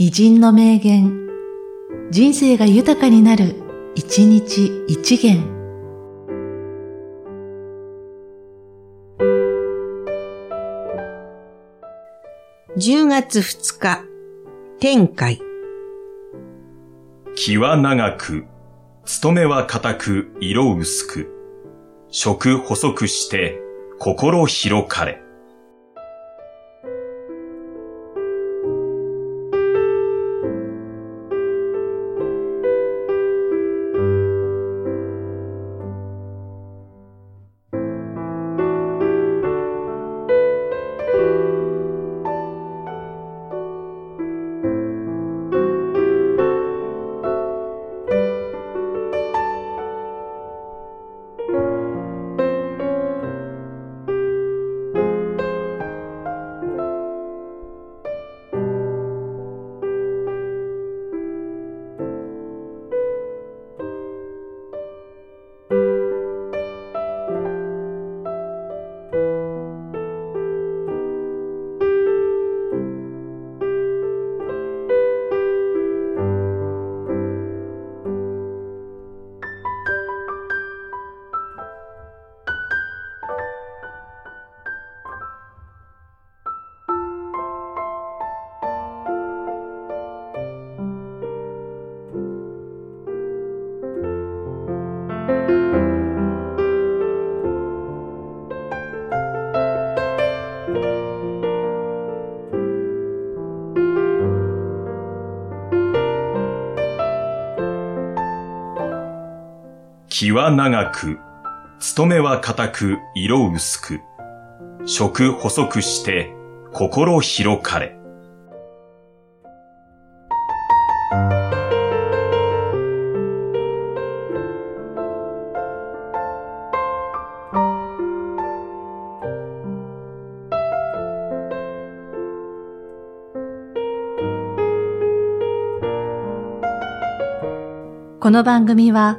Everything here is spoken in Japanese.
偉人の名言、人生が豊かになる、一日一元。10月2日、天海。気は長く、勤めは固く、色薄く、食細くして、心広かれ。気は長く、勤めは固く、色薄く、食細くして、心広かれ。この番組は、